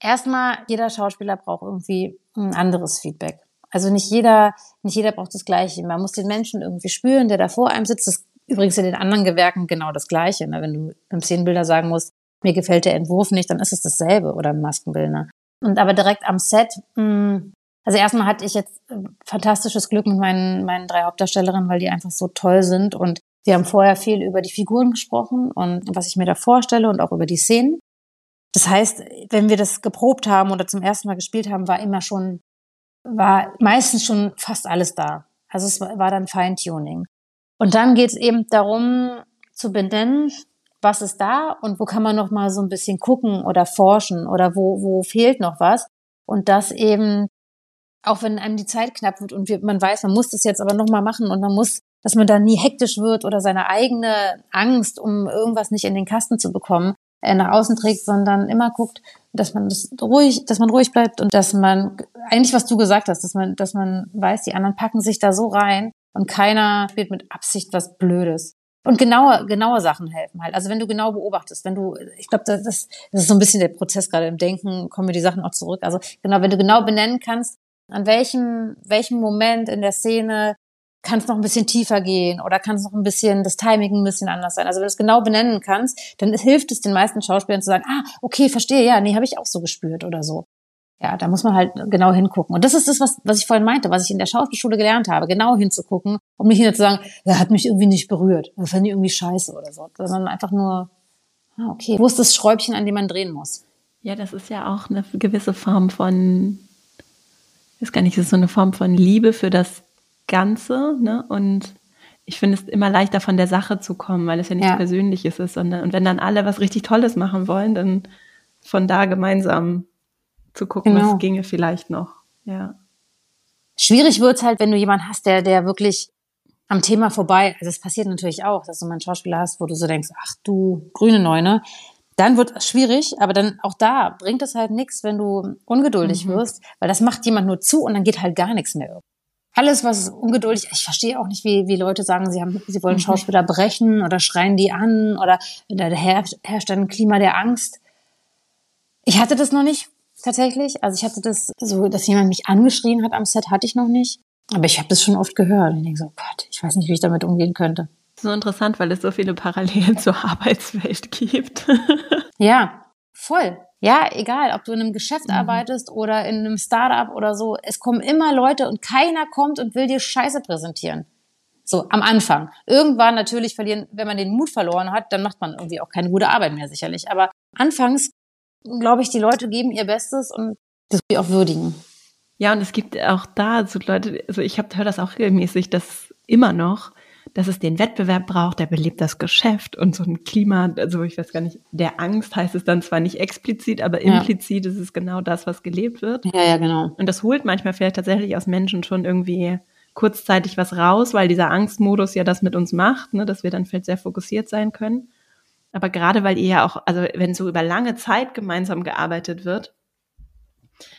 Erstmal, jeder Schauspieler braucht irgendwie ein anderes Feedback. Also nicht jeder, nicht jeder braucht das Gleiche. Man muss den Menschen irgendwie spüren, der da vor einem sitzt. Das ist übrigens in den anderen Gewerken genau das Gleiche. Ne? Wenn du im Szenenbilder sagen musst, mir gefällt der Entwurf nicht, dann ist es dasselbe oder im Maskenbildner. Und aber direkt am Set, mh, hm, also erstmal hatte ich jetzt äh, fantastisches Glück mit meinen, meinen drei Hauptdarstellerinnen, weil die einfach so toll sind. Und wir haben vorher viel über die Figuren gesprochen und was ich mir da vorstelle und auch über die Szenen. Das heißt, wenn wir das geprobt haben oder zum ersten Mal gespielt haben, war immer schon, war meistens schon fast alles da. Also es war dann Feintuning. Und dann geht es eben darum, zu benennen, was ist da und wo kann man noch mal so ein bisschen gucken oder forschen oder wo, wo fehlt noch was. Und das eben, auch wenn einem die Zeit knapp wird und wir, man weiß, man muss das jetzt aber noch mal machen und man muss, dass man da nie hektisch wird oder seine eigene Angst, um irgendwas nicht in den Kasten zu bekommen, nach außen trägt, sondern immer guckt, dass man das ruhig, dass man ruhig bleibt und dass man eigentlich was du gesagt hast, dass man, dass man weiß, die anderen packen sich da so rein und keiner spielt mit Absicht was Blödes. Und genaue, genaue Sachen helfen halt. Also wenn du genau beobachtest, wenn du, ich glaube, das, das ist so ein bisschen der Prozess gerade im Denken, kommen mir die Sachen auch zurück. Also genau, wenn du genau benennen kannst, an welchem, welchem Moment in der Szene kann es noch ein bisschen tiefer gehen oder kann es noch ein bisschen, das Timing ein bisschen anders sein. Also wenn du es genau benennen kannst, dann hilft es den meisten Schauspielern zu sagen, ah, okay, verstehe, ja, nee, habe ich auch so gespürt oder so. Ja, da muss man halt genau hingucken. Und das ist das, was, was ich vorhin meinte, was ich in der Schauspielschule gelernt habe, genau hinzugucken, um nicht nur zu sagen, ja, hat mich irgendwie nicht berührt, das fand ich irgendwie scheiße oder so, sondern einfach nur, ah, okay, wo ist das Schräubchen, an dem man drehen muss? Ja, das ist ja auch eine gewisse Form von, ich weiß gar nicht, das ist so eine Form von Liebe für das Ganze, ne? Und ich finde es immer leichter von der Sache zu kommen, weil es ja nichts ja. Persönliches ist, sondern und wenn dann alle was richtig Tolles machen wollen, dann von da gemeinsam zu gucken, genau. was ginge vielleicht noch. Ja. Schwierig wird's halt, wenn du jemanden hast, der, der wirklich am Thema vorbei, also es passiert natürlich auch, dass du mal einen Schauspieler hast, wo du so denkst, ach du grüne Neune, dann wird es schwierig, aber dann auch da bringt es halt nichts, wenn du ungeduldig mhm. wirst, weil das macht jemand nur zu und dann geht halt gar nichts mehr. Alles, was ungeduldig, ich verstehe auch nicht, wie, wie Leute sagen, sie haben, sie wollen mhm. Schauspieler brechen oder schreien die an oder da herrscht, ein Klima der Angst. Ich hatte das noch nicht tatsächlich. Also ich hatte das so, dass jemand mich angeschrien hat am Set, hatte ich noch nicht. Aber ich habe das schon oft gehört. Und ich denke so, oh Gott, ich weiß nicht, wie ich damit umgehen könnte. So interessant, weil es so viele Parallelen zur Arbeitswelt gibt. ja, voll. Ja, egal, ob du in einem Geschäft mhm. arbeitest oder in einem Startup oder so, es kommen immer Leute und keiner kommt und will dir Scheiße präsentieren. So, am Anfang. Irgendwann natürlich verlieren, wenn man den Mut verloren hat, dann macht man irgendwie auch keine gute Arbeit mehr sicherlich. Aber anfangs glaube ich, die Leute geben ihr Bestes und das will ich auch würdigen. Ja, und es gibt auch da so Leute, also ich höre das auch regelmäßig, dass immer noch, dass es den Wettbewerb braucht, der belebt das Geschäft und so ein Klima, also ich weiß gar nicht, der Angst heißt es dann zwar nicht explizit, aber implizit ja. ist es genau das, was gelebt wird. Ja, ja, genau. Und das holt manchmal vielleicht tatsächlich aus Menschen schon irgendwie kurzzeitig was raus, weil dieser Angstmodus ja das mit uns macht, ne, dass wir dann vielleicht sehr fokussiert sein können. Aber gerade weil ihr ja auch, also wenn so über lange Zeit gemeinsam gearbeitet wird,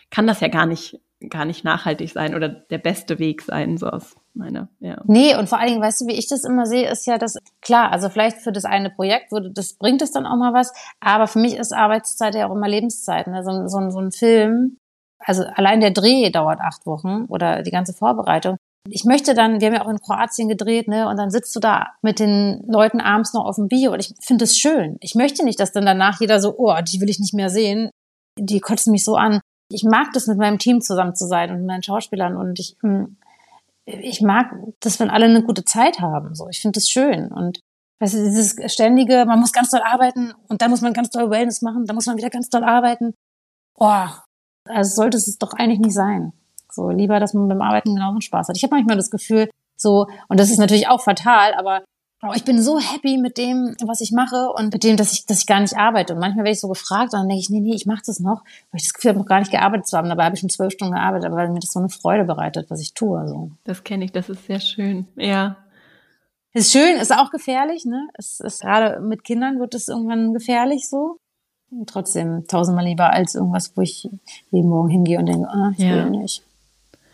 kann das ja gar nicht, gar nicht nachhaltig sein oder der beste Weg sein, so aus meiner, ja. Nee, und vor allen Dingen, weißt du, wie ich das immer sehe, ist ja, dass, klar, also vielleicht für das eine Projekt würde, das bringt es dann auch mal was, aber für mich ist Arbeitszeit ja auch immer Lebenszeit, ne? so, so, so ein Film, also allein der Dreh dauert acht Wochen oder die ganze Vorbereitung. Ich möchte dann, wir haben ja auch in Kroatien gedreht, ne, und dann sitzt du da mit den Leuten abends noch auf dem Bio und ich finde es schön. Ich möchte nicht, dass dann danach jeder so, oh, die will ich nicht mehr sehen. Die kotzen mich so an. Ich mag das, mit meinem Team zusammen zu sein und mit meinen Schauspielern und ich, hm, ich mag das, wenn alle eine gute Zeit haben. So, ich finde das schön und weißt du, dieses ständige, man muss ganz doll arbeiten und dann muss man ganz doll Wellness machen, dann muss man wieder ganz doll arbeiten. Oh, also sollte es doch eigentlich nicht sein. So lieber, dass man beim Arbeiten genauso Spaß hat. Ich habe manchmal das Gefühl, so, und das ist natürlich auch fatal, aber oh, ich bin so happy mit dem, was ich mache und mit dem, dass ich, dass ich gar nicht arbeite. Und manchmal werde ich so gefragt und dann denke ich, nee, nee, ich mache das noch, weil ich das Gefühl habe, noch gar nicht gearbeitet zu haben. Dabei habe ich schon zwölf Stunden gearbeitet, aber weil mir das so eine Freude bereitet, was ich tue. So. Das kenne ich, das ist sehr schön. Ja. Ist schön, ist auch gefährlich, ne? Es ist gerade mit Kindern wird es irgendwann gefährlich so. Und trotzdem tausendmal lieber als irgendwas, wo ich jeden Morgen hingehe und denke, ah, ich ja. will nicht.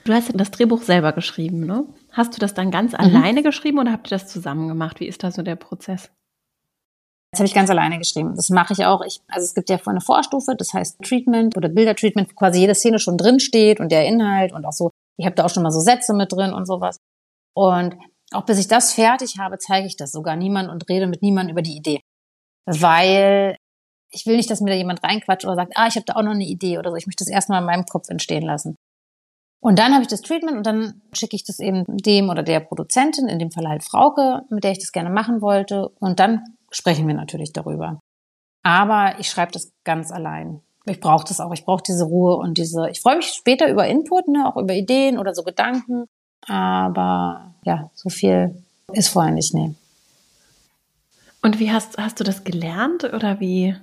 Du hast das Drehbuch selber geschrieben, ne? Hast du das dann ganz mhm. alleine geschrieben oder habt ihr das zusammen gemacht? Wie ist da so der Prozess? Das habe ich ganz alleine geschrieben. Das mache ich auch. Ich, also es gibt ja eine Vorstufe, das heißt Treatment oder Bildertreatment, wo quasi jede Szene schon drin steht und der Inhalt und auch so. Ich habe da auch schon mal so Sätze mit drin und sowas. Und auch bis ich das fertig habe, zeige ich das sogar niemand und rede mit niemandem über die Idee. Weil ich will nicht, dass mir da jemand reinquatscht oder sagt, ah, ich habe da auch noch eine Idee oder so. Ich möchte das erstmal in meinem Kopf entstehen lassen. Und dann habe ich das Treatment und dann schicke ich das eben dem oder der Produzentin, in dem Fall halt Frauke, mit der ich das gerne machen wollte. Und dann sprechen wir natürlich darüber. Aber ich schreibe das ganz allein. Ich brauche das auch. Ich brauche diese Ruhe und diese. Ich freue mich später über Input, ne, auch über Ideen oder so Gedanken. Aber ja, so viel ist vorher nicht, nee. Und wie hast, hast du das gelernt oder wie?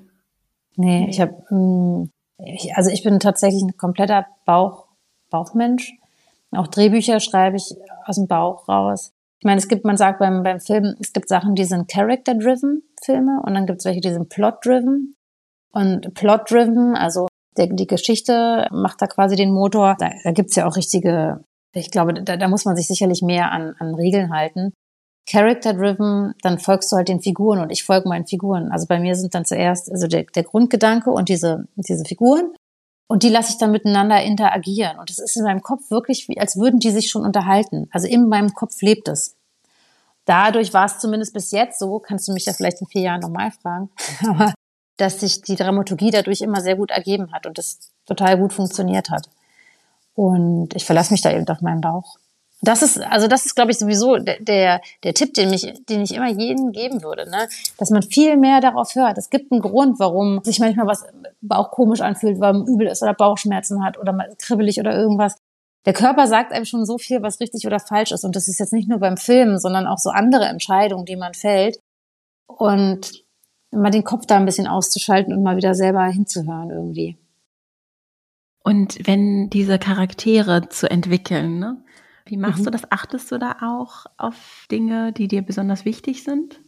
Nee, ich habe, hm, also ich bin tatsächlich ein kompletter Bauch, Bauchmensch. Auch Drehbücher schreibe ich aus dem Bauch raus. Ich meine, es gibt, man sagt beim, beim Film, es gibt Sachen, die sind character-driven Filme und dann gibt es welche, die sind plot-driven. Und plot-driven, also der, die Geschichte macht da quasi den Motor. Da, da gibt's ja auch richtige, ich glaube, da, da muss man sich sicherlich mehr an, an Regeln halten. Character-driven, dann folgst du halt den Figuren und ich folge meinen Figuren. Also bei mir sind dann zuerst also der, der Grundgedanke und diese, diese Figuren. Und die lasse ich dann miteinander interagieren. Und es ist in meinem Kopf wirklich, wie, als würden die sich schon unterhalten. Also in meinem Kopf lebt es. Dadurch war es zumindest bis jetzt so, kannst du mich ja vielleicht in vier Jahren nochmal fragen, aber dass sich die Dramaturgie dadurch immer sehr gut ergeben hat und das total gut funktioniert hat. Und ich verlasse mich da eben auf meinen Bauch. Das ist, also das ist, glaube ich, sowieso der, der, Tipp, den, mich, den ich immer jedem geben würde, ne? dass man viel mehr darauf hört. Es gibt einen Grund, warum sich manchmal was Bauch komisch anfühlt, weil man übel ist oder Bauchschmerzen hat oder mal kribbelig oder irgendwas. Der Körper sagt einem schon so viel, was richtig oder falsch ist. Und das ist jetzt nicht nur beim Filmen, sondern auch so andere Entscheidungen, die man fällt. Und mal den Kopf da ein bisschen auszuschalten und mal wieder selber hinzuhören irgendwie. Und wenn diese Charaktere zu entwickeln, ne? Wie machst mhm. du das? Achtest du da auch auf Dinge, die dir besonders wichtig sind?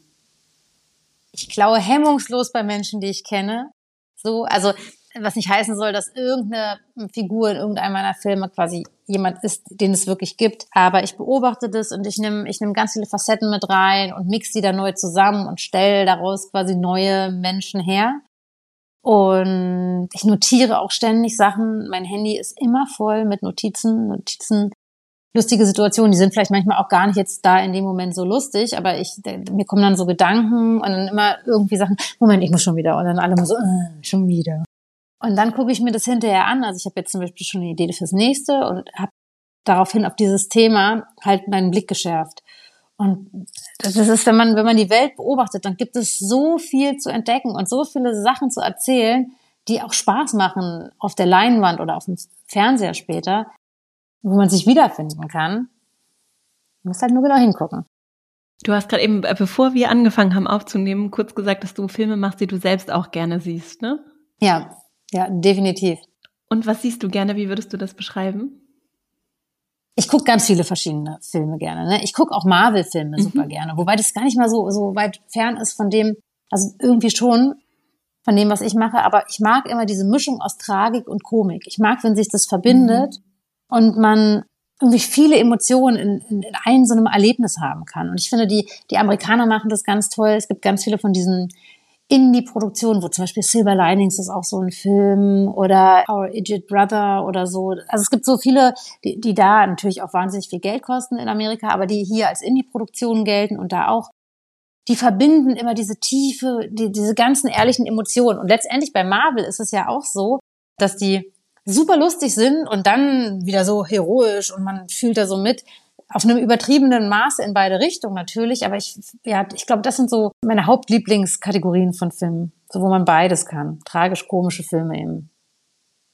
Ich klaue hemmungslos bei Menschen, die ich kenne. So, also was nicht heißen soll, dass irgendeine Figur in irgendeinem meiner Filme quasi jemand ist, den es wirklich gibt. Aber ich beobachte das und ich nehme ich nehme ganz viele Facetten mit rein und mix die dann neu zusammen und stelle daraus quasi neue Menschen her. Und ich notiere auch ständig Sachen. Mein Handy ist immer voll mit Notizen, Notizen lustige Situationen, die sind vielleicht manchmal auch gar nicht jetzt da in dem Moment so lustig, aber ich, mir kommen dann so Gedanken und dann immer irgendwie Sachen, Moment, ich muss schon wieder. Und dann alle mal so, äh, schon wieder. Und dann gucke ich mir das hinterher an. Also ich habe jetzt zum Beispiel schon eine Idee fürs nächste und habe daraufhin auf dieses Thema halt meinen Blick geschärft. Und das ist, wenn man, wenn man die Welt beobachtet, dann gibt es so viel zu entdecken und so viele Sachen zu erzählen, die auch Spaß machen auf der Leinwand oder auf dem Fernseher später wo man sich wiederfinden kann. Man muss halt nur genau hingucken. Du hast gerade eben, äh, bevor wir angefangen haben aufzunehmen, kurz gesagt, dass du Filme machst, die du selbst auch gerne siehst, ne? Ja, ja, definitiv. Und was siehst du gerne? Wie würdest du das beschreiben? Ich gucke ganz viele verschiedene Filme gerne. Ne? Ich gucke auch Marvel-Filme mhm. super gerne, wobei das gar nicht mal so, so weit fern ist von dem, also irgendwie schon von dem, was ich mache, aber ich mag immer diese Mischung aus Tragik und Komik. Ich mag, wenn sich das verbindet. Mhm und man irgendwie viele Emotionen in, in, in einem so einem Erlebnis haben kann. Und ich finde, die, die Amerikaner machen das ganz toll. Es gibt ganz viele von diesen Indie-Produktionen, wo zum Beispiel Silver Linings ist auch so ein Film oder Our Idiot Brother oder so. Also es gibt so viele, die, die da natürlich auch wahnsinnig viel Geld kosten in Amerika, aber die hier als Indie-Produktionen gelten und da auch die verbinden immer diese tiefe, die, diese ganzen ehrlichen Emotionen. Und letztendlich bei Marvel ist es ja auch so, dass die super lustig sind und dann wieder so heroisch und man fühlt da so mit. Auf einem übertriebenen Maße in beide Richtungen natürlich, aber ich, ja, ich glaube, das sind so meine Hauptlieblingskategorien von Filmen, so wo man beides kann. Tragisch-komische Filme eben.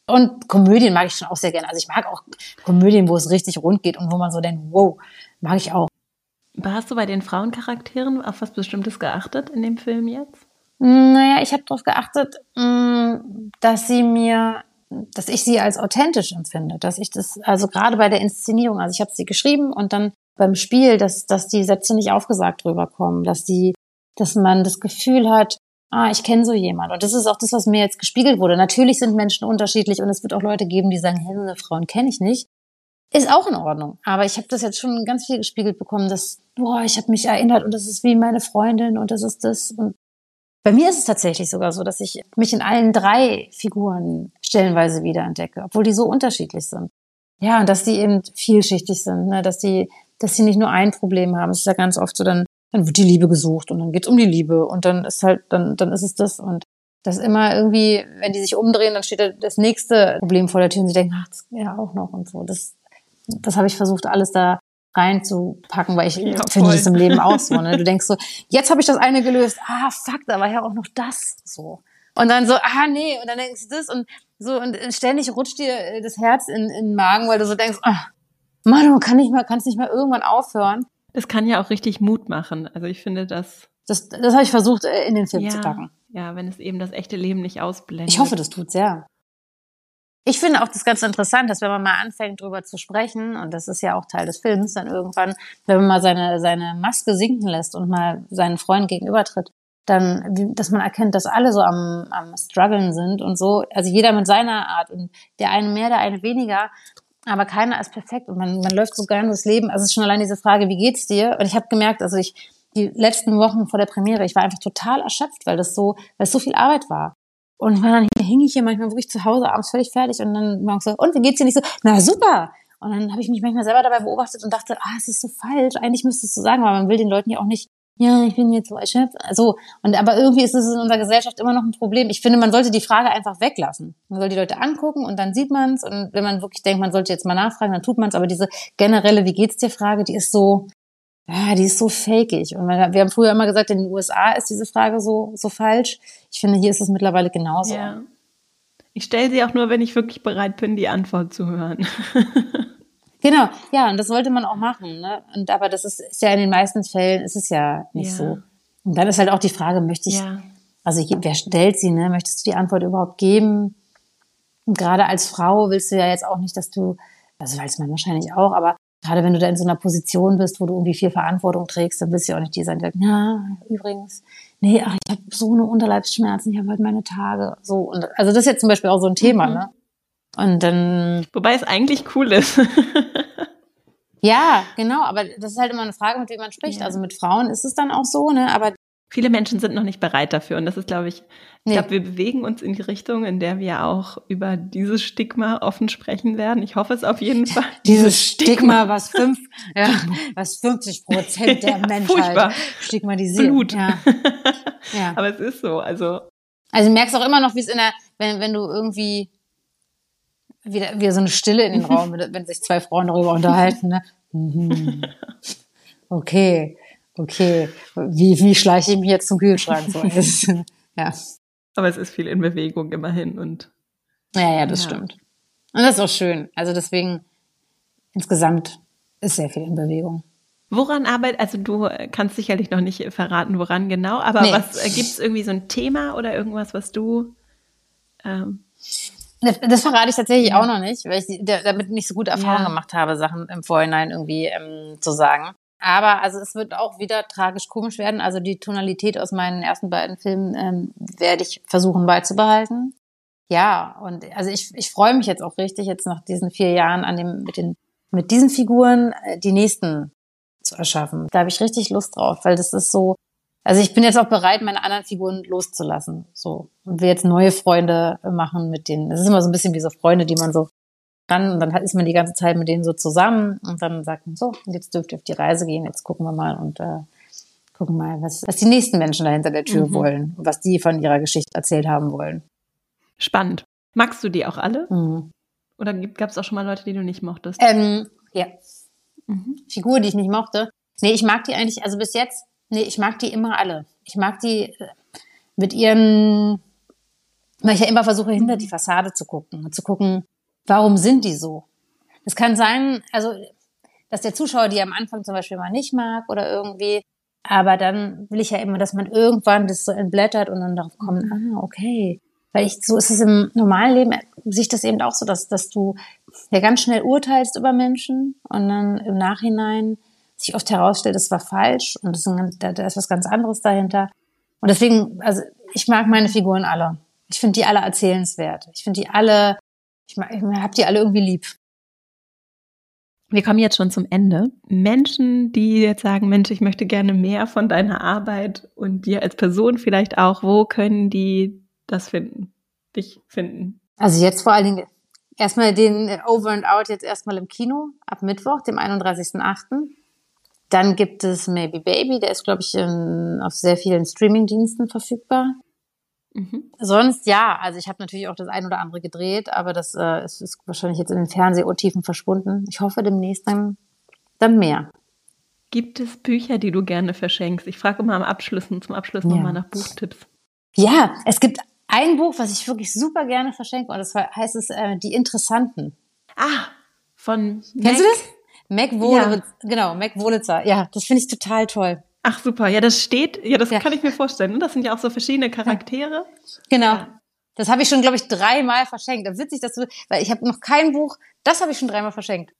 Und Komödien mag ich schon auch sehr gerne. Also ich mag auch Komödien, wo es richtig rund geht und wo man so denkt, wow, mag ich auch. Hast du bei den Frauencharakteren auf was Bestimmtes geachtet in dem Film jetzt? Naja, ich habe darauf geachtet, mm, dass sie mir dass ich sie als authentisch empfinde, dass ich das, also gerade bei der Inszenierung, also ich habe sie geschrieben und dann beim Spiel, dass, dass die Sätze nicht aufgesagt rüberkommen, dass die, dass man das Gefühl hat, ah, ich kenne so jemand. Und das ist auch das, was mir jetzt gespiegelt wurde. Natürlich sind Menschen unterschiedlich und es wird auch Leute geben, die sagen, hey, eine Frauen kenne ich nicht. Ist auch in Ordnung. Aber ich habe das jetzt schon ganz viel gespiegelt bekommen, dass, boah, ich habe mich erinnert und das ist wie meine Freundin und das ist das. Und bei mir ist es tatsächlich sogar so, dass ich mich in allen drei Figuren stellenweise wiederentdecke, obwohl die so unterschiedlich sind. Ja, und dass die eben vielschichtig sind, ne? dass die, dass die nicht nur ein Problem haben. Es ist ja ganz oft so, dann, dann wird die Liebe gesucht und dann geht's um die Liebe und dann ist halt, dann, dann ist es das und das immer irgendwie, wenn die sich umdrehen, dann steht da das nächste Problem vor der Tür und sie denken, ach, das ja auch noch und so. Das, das habe ich versucht, alles da reinzupacken, weil ich ja, finde das im Leben auch so. Ne? Du denkst so, jetzt habe ich das eine gelöst. Ah, fuck, da war ja auch noch das so. Und dann so, ah nee, und dann denkst du das und so und ständig rutscht dir äh, das Herz in, in den Magen, weil du so denkst, ah, Manu, kann ich mal, kannst nicht mal irgendwann aufhören. Das kann ja auch richtig Mut machen. Also ich finde das Das, das habe ich versucht, äh, in den Film ja, zu packen. Ja, wenn es eben das echte Leben nicht ausblendet. Ich hoffe, das tut's, ja. Ich finde auch das ganz interessant, dass wenn man mal anfängt, drüber zu sprechen, und das ist ja auch Teil des Films, dann irgendwann, wenn man mal seine, seine Maske sinken lässt und mal seinen Freund gegenübertritt, dann, dass man erkennt, dass alle so am, am struggeln sind und so. Also jeder mit seiner Art und der eine mehr, der eine weniger. Aber keiner ist perfekt und man, man läuft so gerne durchs Leben. Also es ist schon allein diese Frage, wie geht's dir? Und ich habe gemerkt, also ich, die letzten Wochen vor der Premiere, ich war einfach total erschöpft, weil das so, weil es so viel Arbeit war. Und dann hing ich hier manchmal wirklich zu Hause abends völlig fertig und dann ich so, und wie geht's dir nicht so? Na super. Und dann habe ich mich manchmal selber dabei beobachtet und dachte, ah, es ist so falsch. Eigentlich müsstest du sagen, aber man will den Leuten ja auch nicht, ja, ich bin jetzt so erschöpft. Also, und aber irgendwie ist es in unserer Gesellschaft immer noch ein Problem. Ich finde, man sollte die Frage einfach weglassen. Man soll die Leute angucken und dann sieht man es. Und wenn man wirklich denkt, man sollte jetzt mal nachfragen, dann tut man es. Aber diese generelle, wie geht's dir Frage, die ist so, ja, die ist so fakig. Und wir haben früher immer gesagt, in den USA ist diese Frage so, so falsch. Ich finde, hier ist es mittlerweile genauso. Ja. Ich stelle sie auch nur, wenn ich wirklich bereit bin, die Antwort zu hören. genau, ja, und das sollte man auch machen. Ne? Und aber das ist, ist ja in den meisten Fällen ist es ja nicht ja. so. Und dann ist halt auch die Frage, möchte ich, ja. also wer stellt sie, ne? Möchtest du die Antwort überhaupt geben? Und gerade als Frau willst du ja jetzt auch nicht, dass du, also weiß man wahrscheinlich auch, aber gerade wenn du da in so einer Position bist, wo du irgendwie viel Verantwortung trägst, dann bist du ja auch nicht die sein, die sagt, ja, übrigens, nee, ach, ich habe so eine Unterleibsschmerzen, ich habe halt meine Tage. So, und also das ist jetzt zum Beispiel auch so ein Thema, mhm. ne? Und dann. Wobei es eigentlich cool ist. ja, genau, aber das ist halt immer eine Frage, mit wem man spricht. Ja. Also mit Frauen ist es dann auch so, ne? Aber viele Menschen sind noch nicht bereit dafür. Und das ist, glaube ich, ich nee. glaube, wir bewegen uns in die Richtung, in der wir auch über dieses Stigma offen sprechen werden. Ich hoffe es auf jeden Fall. Dieses Stigma, was fünf, ja, was 50 Prozent der ja, Menschheit furchtbar. stigmatisiert. Blut. Ja. ja. Aber es ist so. Also, also du merkst auch immer noch, wie es in der, wenn, wenn du irgendwie wieder, wieder so eine Stille in den Raum, wenn sich zwei Frauen darüber unterhalten, ne? Mhm. Okay okay, wie, wie schleiche ich mich jetzt zum Kühlschrank? So, ist, ja. Aber es ist viel in Bewegung immerhin und. Ja, ja, das ja. stimmt. Und das ist auch schön. Also deswegen, insgesamt ist sehr viel in Bewegung. Woran arbeitet, also du kannst sicherlich noch nicht verraten, woran genau, aber nee. was äh, gibt es irgendwie so ein Thema oder irgendwas, was du ähm, das, das verrate ich tatsächlich auch noch nicht, weil ich damit nicht so gute Erfahrungen ja. gemacht habe, Sachen im Vorhinein irgendwie ähm, zu sagen. Aber also es wird auch wieder tragisch komisch werden. Also die Tonalität aus meinen ersten beiden Filmen ähm, werde ich versuchen beizubehalten. Ja, und also ich, ich freue mich jetzt auch richtig, jetzt nach diesen vier Jahren an dem, mit den, mit diesen Figuren äh, die nächsten zu erschaffen. Da habe ich richtig Lust drauf, weil das ist so, also ich bin jetzt auch bereit, meine anderen Figuren loszulassen. So. Und will jetzt neue Freunde machen mit denen. Das ist immer so ein bisschen wie so Freunde, die man so ran und dann ist man die ganze Zeit mit denen so zusammen und dann sagt man so, jetzt dürft ihr auf die Reise gehen, jetzt gucken wir mal und äh, gucken mal, was, was die nächsten Menschen da hinter der Tür mhm. wollen und was die von ihrer Geschichte erzählt haben wollen. Spannend. Magst du die auch alle? Mhm. Oder gab es auch schon mal Leute, die du nicht mochtest? Ähm, ja. Mhm. Figur, die ich nicht mochte. Nee, ich mag die eigentlich, also bis jetzt, nee, ich mag die immer alle. Ich mag die äh, mit ihren, weil ich ja immer versuche, hinter die Fassade zu gucken und zu gucken, Warum sind die so? Es kann sein, also, dass der Zuschauer die am Anfang zum Beispiel mal nicht mag oder irgendwie, aber dann will ich ja immer, dass man irgendwann das so entblättert und dann darauf kommt, mhm. ah, okay. Weil ich, so ist es im normalen Leben, sehe ich das eben auch so, dass, dass du ja ganz schnell urteilst über Menschen und dann im Nachhinein sich oft herausstellt, das war falsch und das ist da, da ist was ganz anderes dahinter. Und deswegen, also ich mag meine Figuren alle. Ich finde die alle erzählenswert. Ich finde die alle ich, ich hab die alle irgendwie lieb. Wir kommen jetzt schon zum Ende. Menschen, die jetzt sagen, Mensch, ich möchte gerne mehr von deiner Arbeit und dir als Person vielleicht auch, wo können die das finden, dich finden? Also jetzt vor allen Dingen erstmal den Over and Out jetzt erstmal im Kino ab Mittwoch, dem 31.8. Dann gibt es Maybe Baby, der ist, glaube ich, in, auf sehr vielen Streamingdiensten verfügbar. Mhm. Sonst ja, also ich habe natürlich auch das ein oder andere gedreht, aber das äh, ist, ist wahrscheinlich jetzt in den Fernsehuntiefen verschwunden. Ich hoffe demnächst dann, dann mehr. Gibt es Bücher, die du gerne verschenkst? Ich frage immer am Abschluss, zum Abschluss ja. nochmal nach Buchtipps. Ja, es gibt ein Buch, was ich wirklich super gerne verschenke und das heißt es äh, Die Interessanten. Ah, von Kennst Mac? du das? Mac Wolitzer, ja. genau, Mac Wolitzer. Ja, das finde ich total toll. Ach super, ja, das steht, ja, das ja. kann ich mir vorstellen. Ne? Das sind ja auch so verschiedene Charaktere. Genau. Ja. Das habe ich schon, glaube ich, dreimal verschenkt. Witzig, dass du, weil ich habe noch kein Buch, das habe ich schon dreimal verschenkt.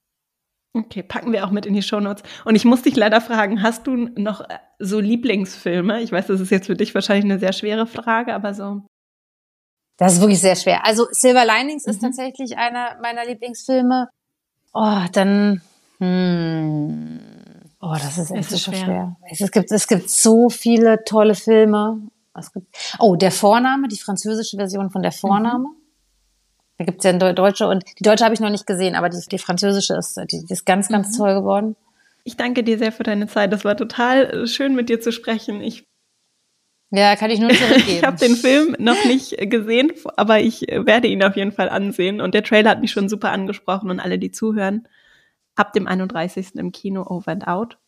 Okay, packen wir auch mit in die Shownotes. Und ich muss dich leider fragen, hast du noch äh, so Lieblingsfilme? Ich weiß, das ist jetzt für dich wahrscheinlich eine sehr schwere Frage, aber so. Das ist wirklich sehr schwer. Also Silver Linings mhm. ist tatsächlich einer meiner Lieblingsfilme. Oh, dann, hm, oh, das ist echt so schwer. schwer. Es gibt, es gibt so viele tolle Filme. Gibt, oh, der Vorname, die französische Version von der Vorname. Mhm. Da gibt's ja eine deutsche und die deutsche habe ich noch nicht gesehen, aber die, die französische ist, die, die ist ganz, ganz mhm. toll geworden. Ich danke dir sehr für deine Zeit. Das war total äh, schön, mit dir zu sprechen. Ich ja, kann ich nur zurückgeben. ich habe den Film noch nicht gesehen, aber ich werde ihn auf jeden Fall ansehen. Und der Trailer hat mich schon super angesprochen und alle, die zuhören, ab dem 31. im Kino Over and Out.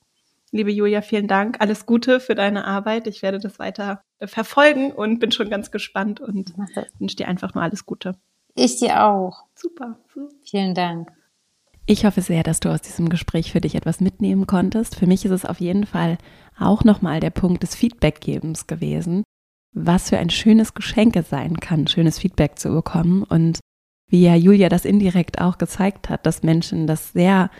Liebe Julia, vielen Dank. Alles Gute für deine Arbeit. Ich werde das weiter verfolgen und bin schon ganz gespannt und wünsche dir einfach nur alles Gute. Ich dir auch. Super. Vielen Dank. Ich hoffe sehr, dass du aus diesem Gespräch für dich etwas mitnehmen konntest. Für mich ist es auf jeden Fall auch nochmal der Punkt des Feedbackgebens gewesen, was für ein schönes Geschenk es sein kann, schönes Feedback zu bekommen. Und wie ja Julia das indirekt auch gezeigt hat, dass Menschen das sehr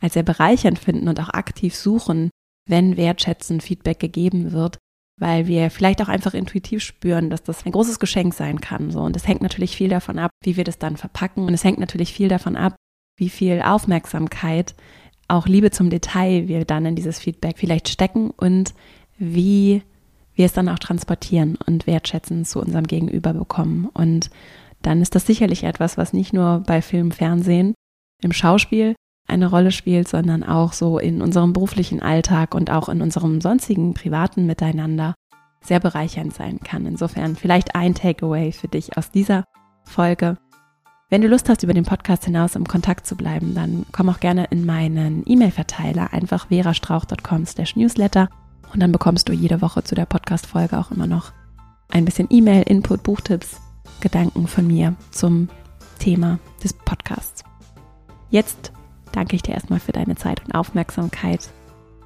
als sehr bereichernd finden und auch aktiv suchen, wenn wertschätzend Feedback gegeben wird, weil wir vielleicht auch einfach intuitiv spüren, dass das ein großes Geschenk sein kann. So. Und es hängt natürlich viel davon ab, wie wir das dann verpacken. Und es hängt natürlich viel davon ab, wie viel Aufmerksamkeit, auch Liebe zum Detail wir dann in dieses Feedback vielleicht stecken und wie wir es dann auch transportieren und wertschätzen zu unserem Gegenüber bekommen. Und dann ist das sicherlich etwas, was nicht nur bei Film, Fernsehen, im Schauspiel eine Rolle spielt, sondern auch so in unserem beruflichen Alltag und auch in unserem sonstigen privaten Miteinander sehr bereichernd sein kann. Insofern vielleicht ein Takeaway für dich aus dieser Folge. Wenn du Lust hast, über den Podcast hinaus im Kontakt zu bleiben, dann komm auch gerne in meinen E-Mail-Verteiler, einfach verastrauch.com slash newsletter und dann bekommst du jede Woche zu der Podcast-Folge auch immer noch ein bisschen E-Mail, Input, Buchtipps, Gedanken von mir zum Thema des Podcasts. Jetzt danke ich dir erstmal für deine Zeit und Aufmerksamkeit.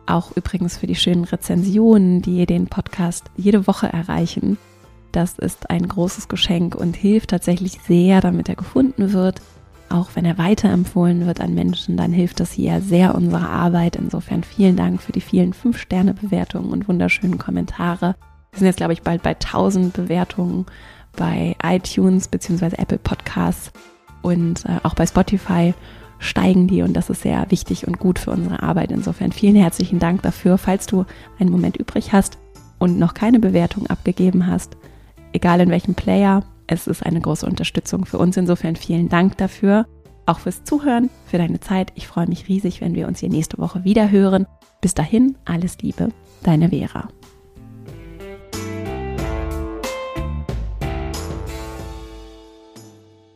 Auch übrigens für die schönen Rezensionen, die den Podcast jede Woche erreichen. Das ist ein großes Geschenk und hilft tatsächlich sehr, damit er gefunden wird. Auch wenn er weiterempfohlen wird an Menschen, dann hilft das hier sehr unserer Arbeit. Insofern vielen Dank für die vielen 5-Sterne-Bewertungen und wunderschönen Kommentare. Wir sind jetzt, glaube ich, bald bei 1000 Bewertungen bei iTunes bzw. Apple Podcasts und äh, auch bei Spotify steigen die und das ist sehr wichtig und gut für unsere Arbeit. Insofern vielen herzlichen Dank dafür. Falls du einen Moment übrig hast und noch keine Bewertung abgegeben hast, egal in welchem Player. Es ist eine große Unterstützung für uns. Insofern vielen Dank dafür. Auch fürs Zuhören, für deine Zeit. Ich freue mich riesig, wenn wir uns hier nächste Woche wieder hören. Bis dahin, alles Liebe, deine Vera.